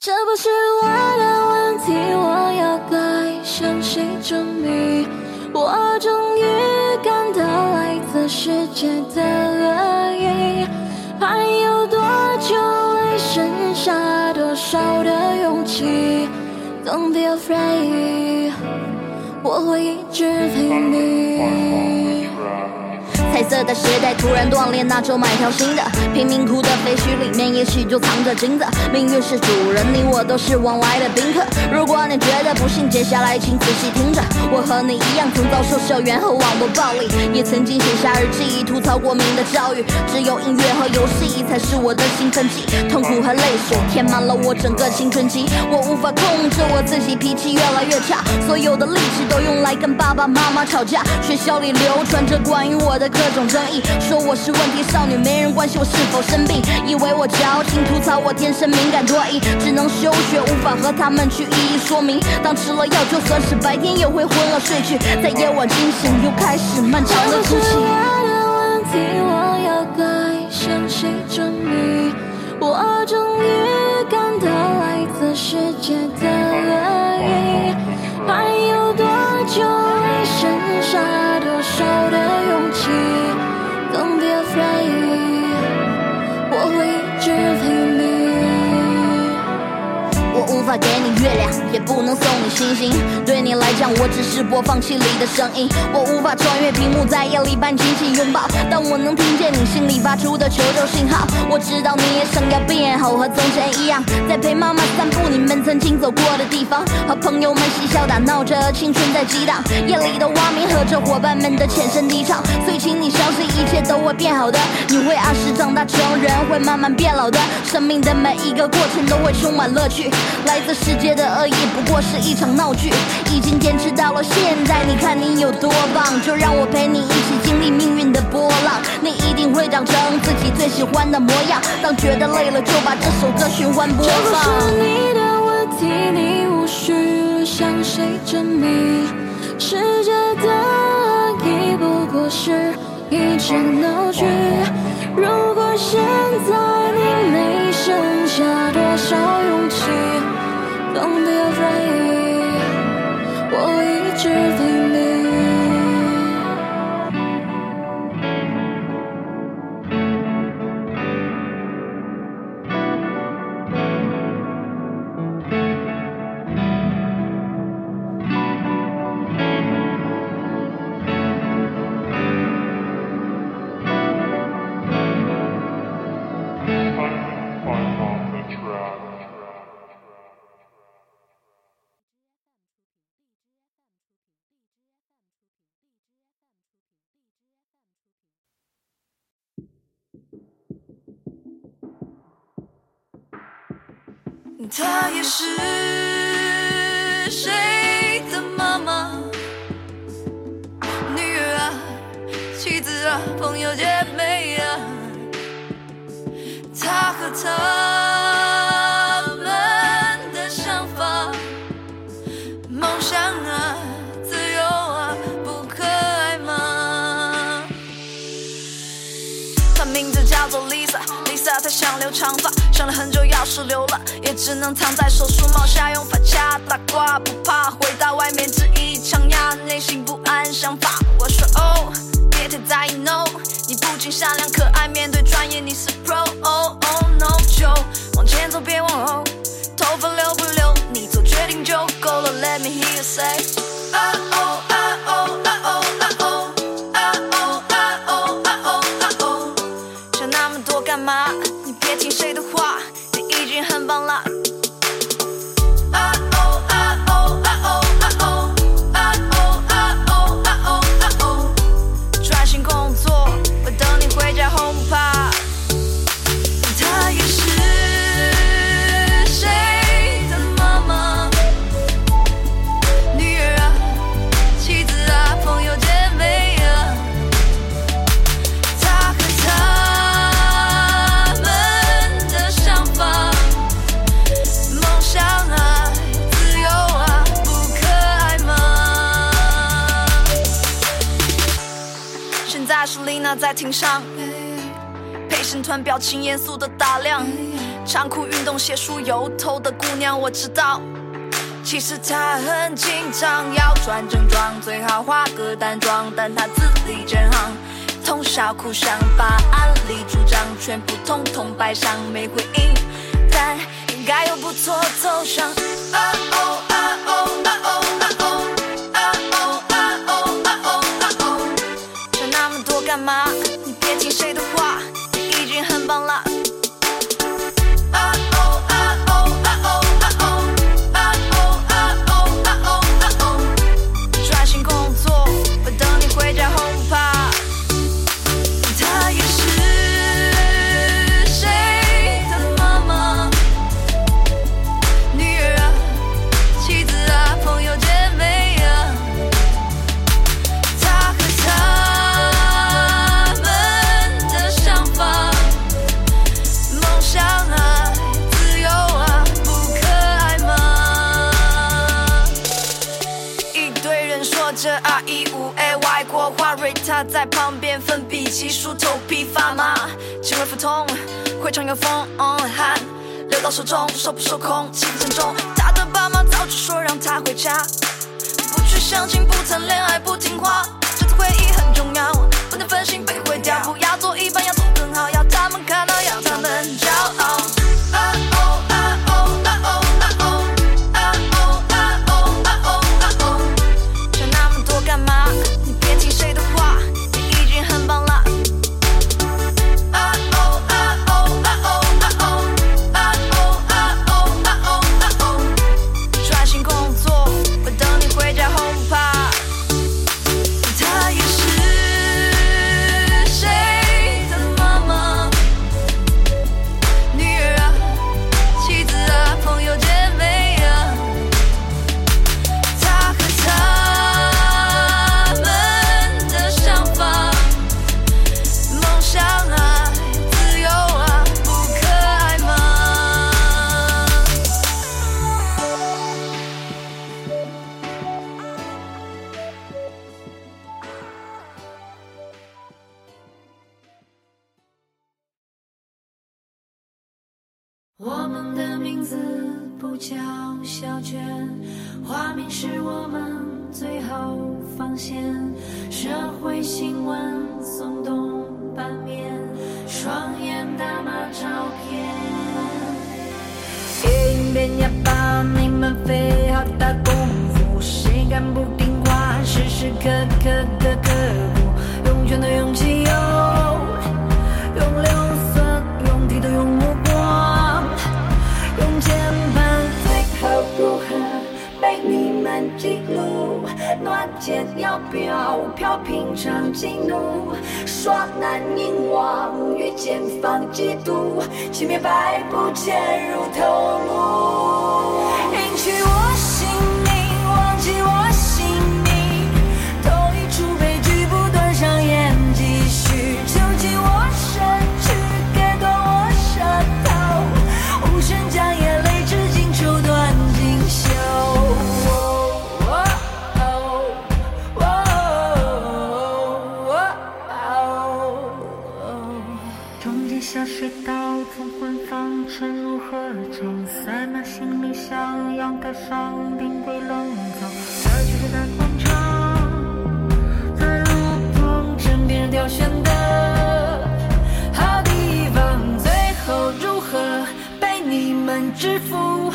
这不是我的问题，我要该向谁证明？我终于感到来自世界的恶意，还有多久会剩下多少的勇气？Don't be afraid，我会一直陪你。彩色的鞋带突然断裂，那就买条新的。贫民窟的废墟里面，也许就藏着金子。命运是主人，你我都是往来的宾客。如果你觉得不幸，接下来请仔细听着。我和你一样，曾遭受校园和网络暴力，也曾经写下日记，吐槽过民的教育。只有音乐和游戏才是我的兴奋剂，痛苦和泪水填满了我整个青春期。我无法控制我自己，脾气越来越差，所有的力气都用来跟爸爸妈妈吵架。学校里流传着关于我的各种争议，说我是问题少女，没人关心我是否生病，以为我矫情，吐槽我天生敏感多疑，只能休学，无法和他们去一一说明。当吃了药，就算是白天也会昏了睡去，在夜晚惊醒，又开始漫长的哭泣。这不是我的问题，我要该向谁证明？我终于感到来自世界的恶意，还有多久会剩下法给你月亮，也不能送你星星。对你来讲，我只是播放器里的声音。我无法穿越屏幕，在夜里般紧紧拥抱，但我能听见你心里发出的求救信号。我知道你也想要变好，和从前一样，在陪妈妈散步你们曾经走过的地方，和朋友们嬉笑打闹着，青春在激荡。夜里的蛙鸣和着伙伴们的浅声低唱，所以请你相信一切都会变好的。你会按时长大成人，会慢慢变老的。生命的每一个过程都会充满乐趣。来自世界的恶意不过是一场闹剧，已经坚持到了现在，你看你有多棒，就让我陪你一起经历命运的波浪，你一定会长成自己最喜欢的模样。当觉得累了，就把这首歌循环播这不。是你的问题，你无需向谁证明。世界的恶意不过是一场闹剧。如果现在你没剩下多少勇气 ，Don't be afraid，我会一直陪你。 是谁的妈妈、女儿啊、妻子啊、朋友姐妹啊，她和他她名字叫做 Lisa，Lisa 她想留长发，想了很久，要是留了，也只能藏在手术帽下，用发卡打挂，不怕回到外面只一枪压，内心不安想法。我说哦，别太在意 no，你不仅善良可爱，面对专业你是 pro。Oh oh no，就往前走，别往后，头发留不留，你做决定就够了。Let me hear you say。啊哦啊哦啊哦在庭上，陪审团表情严肃的打量，长裤运动鞋、梳油头的姑娘，我知道，其实她很紧张。要穿正装，最好化个淡妆，但她字里真行，通宵苦想，把案例主张全部通通摆上，没回应，但应该有不错走向。我们的名字不叫小娟，花名是我们最后防线。社会新闻耸动版面，双眼打妈照片。别硬变哑巴，你们费好大功夫，谁敢不听话？时时刻刻的刻苦，用拳的勇气有。剑要飘飘平常激怒，耍难凝望与剑方嫉妒，千面白步潜入头颅，迎娶我。制服，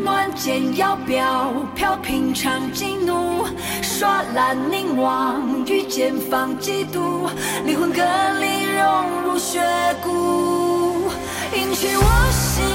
乱剑摇镖，飘平长激怒，刷蓝凝望，御剑放嫉妒，灵魂隔离融入血骨，隐去我心。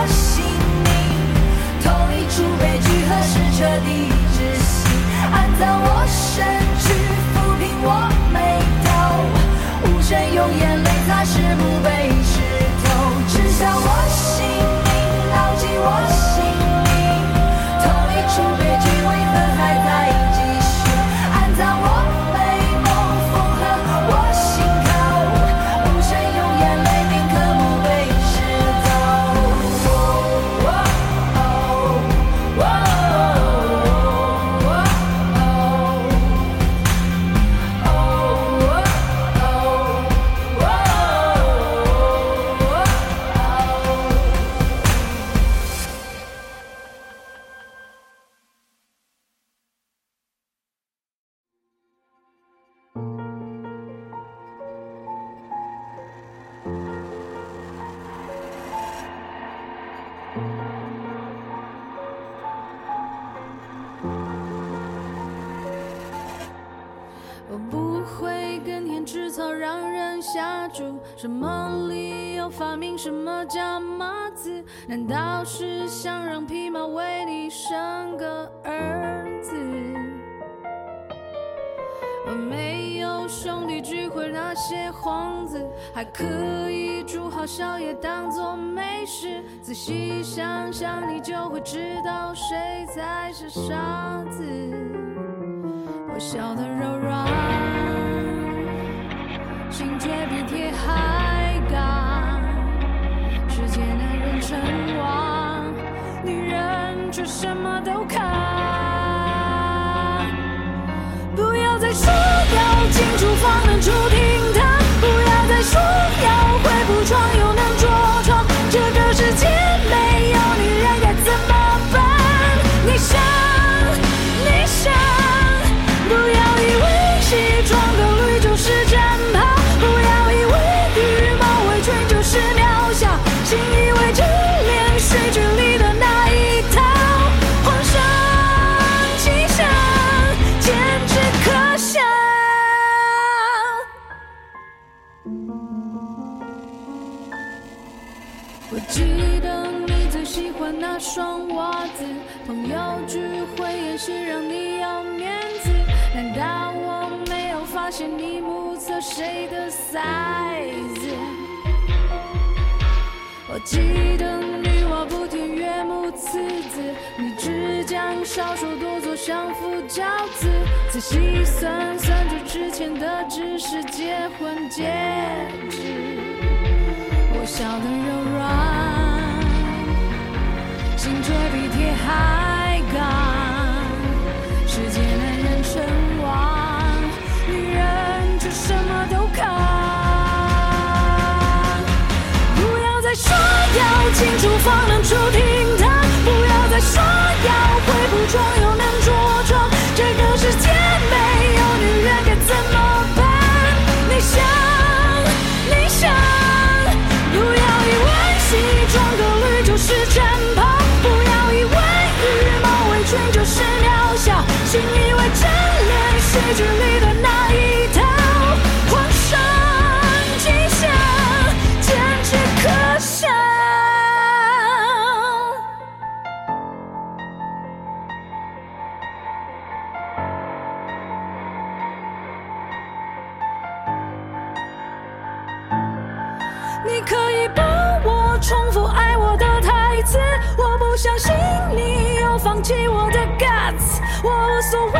我姓名，同一出悲剧何时彻底窒息？安葬我身躯，抚平我眉头，无声用眼泪擦拭墓碑石头，知晓我姓名，牢记我什么理由发明什么叫马子？难道是想让匹马为你生个儿子？没有兄弟聚会那些幌子，还可以煮好宵夜当做美食。仔细想想，你就会知道谁才是傻子。我笑得柔软，什么都看。我记得女娲补天岳母刺字，你只将少说多做相夫教子，仔细算算这之前的只是结婚戒指。我笑得柔软，心却比铁还刚。世界男人称王，女人却什么都扛。不要再说要进厨房能出厅堂，不要再说要会铺床又能着床，这个世界没有女人该怎么办？你想，你想，不要以为西装革履就是战袍，不要以为羽毛围裙就是渺小，信以为真连续剧里我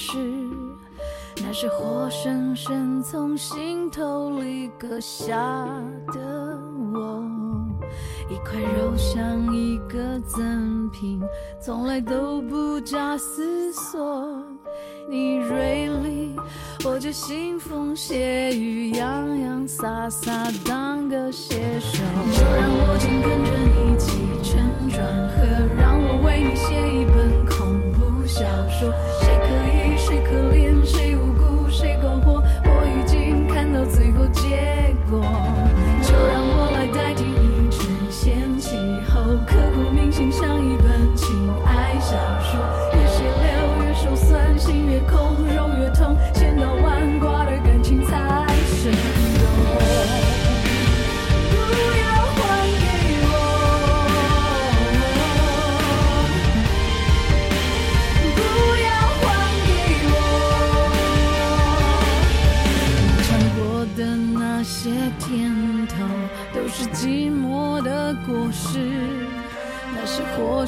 是那是活生生从心头里割下的我。一块肉像一个赠品从来都不假思索。你锐利我就腥风血雨洋洋洒洒当个写手。就让我紧跟着你起承转合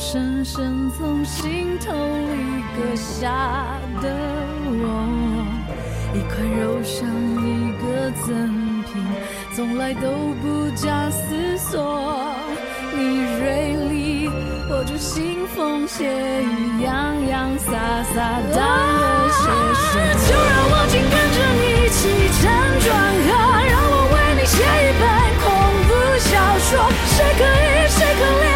深深从心头里割下的我，一块肉像一个赠品，从来都不假思索。你锐利，我就腥风血雨，洋洋洒洒的。就让我紧跟着你一起辗转，啊，让我为你写一本恐怖小说，谁可以，谁可怜？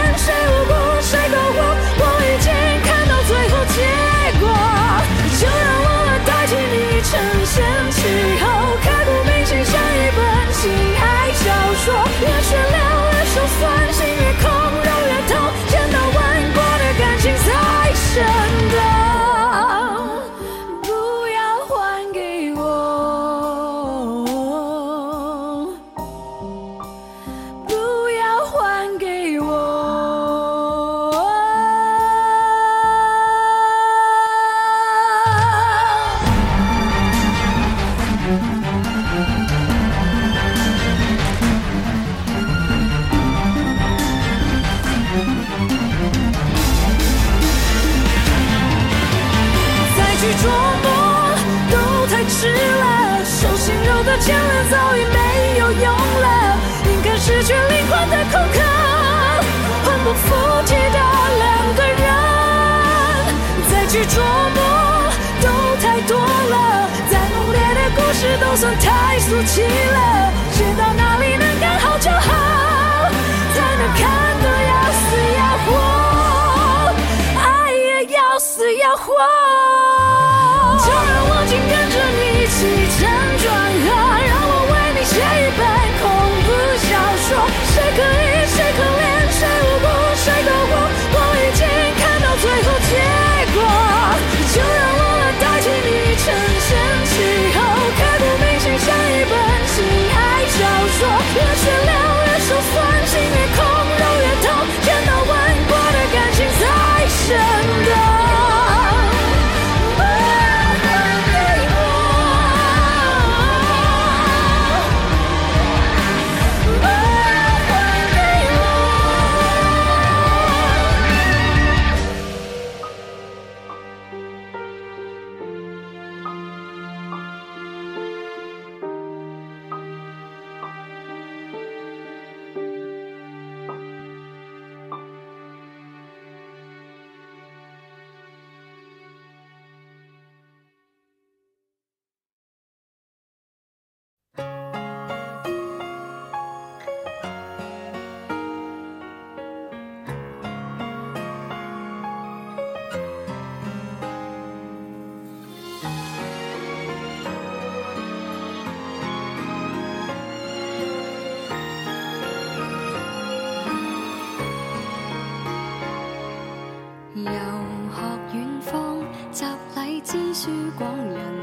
继续光亮。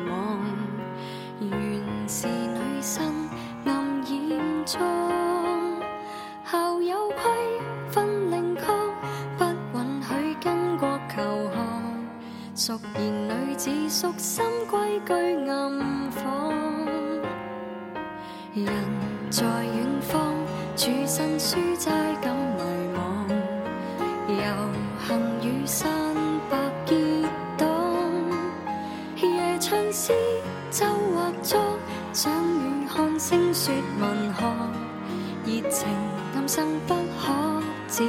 说文学热情暗生不可自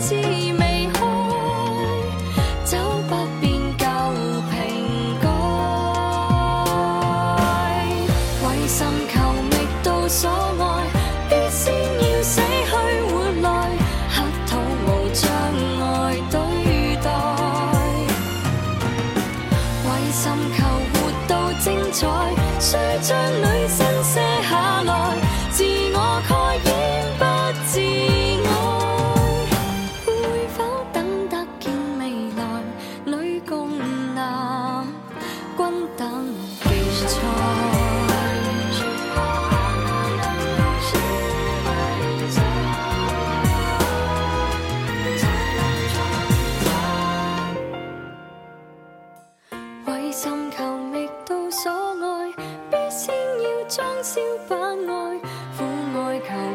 Chỉ 开反爱苦爱求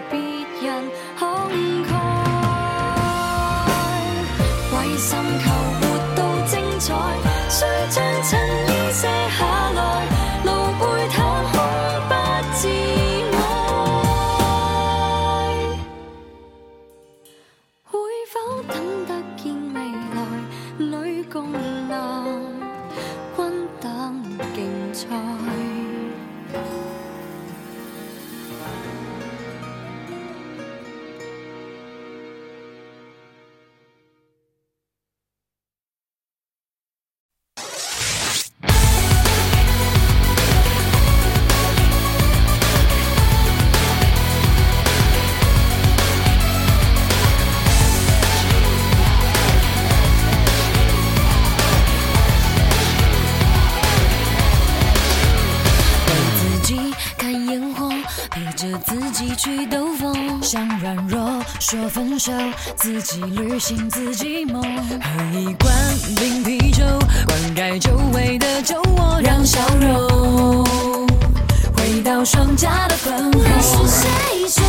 去兜风，想软弱，说分手，自己旅行，自己梦，喝一罐冰啤酒，灌溉久违的酒窝，让笑容回到双颊的粉红。是谁说？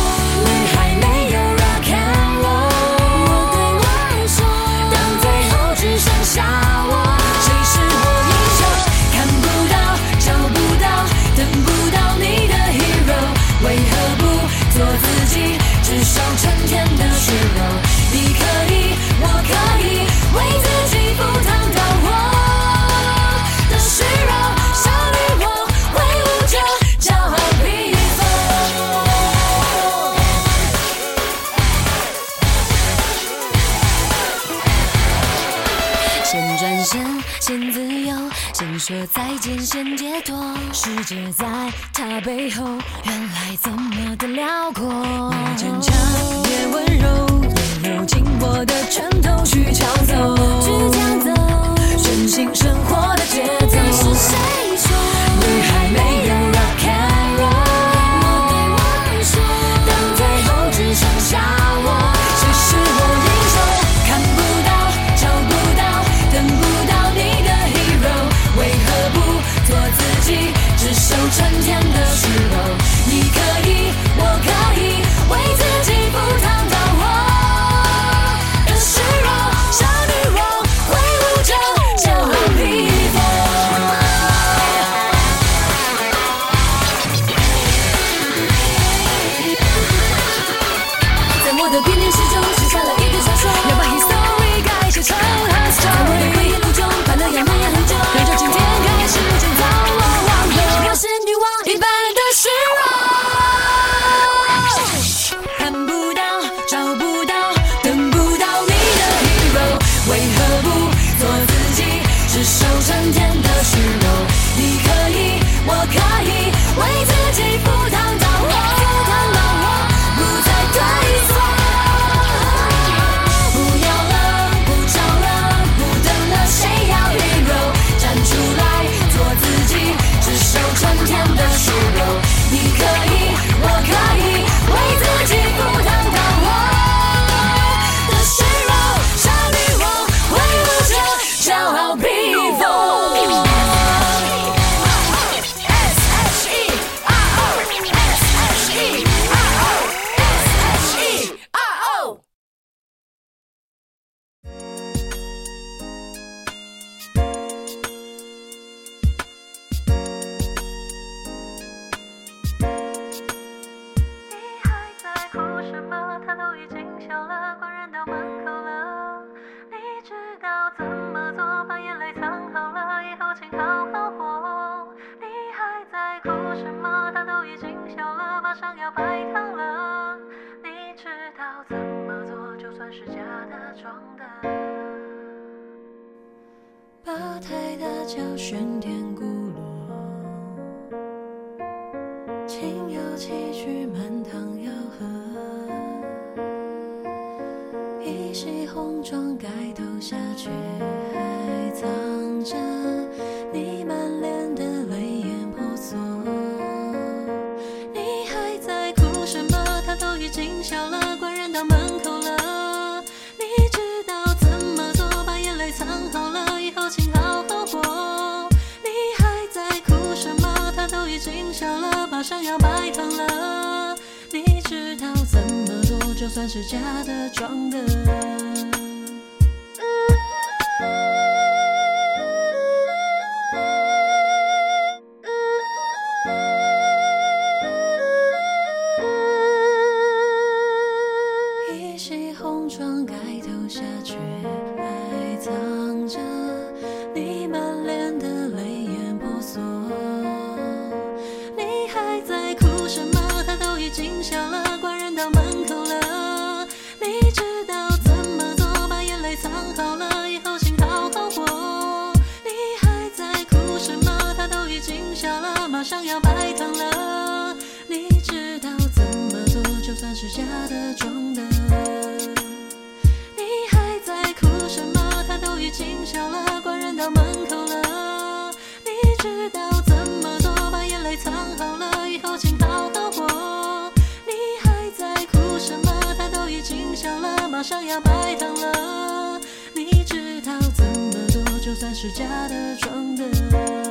先转身，先自由，先说再见，先解脱。世界在他背后，原来怎么的辽阔。坚强也温柔，也有紧握的拳头去抢走，去抢走，真心生活的节奏。是谁？一袭红妆盖头下，却还藏着你满脸的泪眼婆娑。你还在哭什么？他都已经笑了，官人到门口了。你知道怎么做，把眼泪藏好了，以后请好好活。你还在哭什么？他都已经笑了，马上要拜堂了。就算是假的装的。一袭红妆盖头下，却还藏着你满脸的泪眼婆娑。你还在哭什么？他都已经笑了，关人到门上要拜堂了。你知道怎么做，就算是假的装的。你还在哭什么？他都已经笑了，官人到门口了。你知道怎么做，把眼泪藏好了，以后请好好活。你还在哭什么？他都已经笑了，马上要拜堂了。你知道怎么做，就算是假的装的。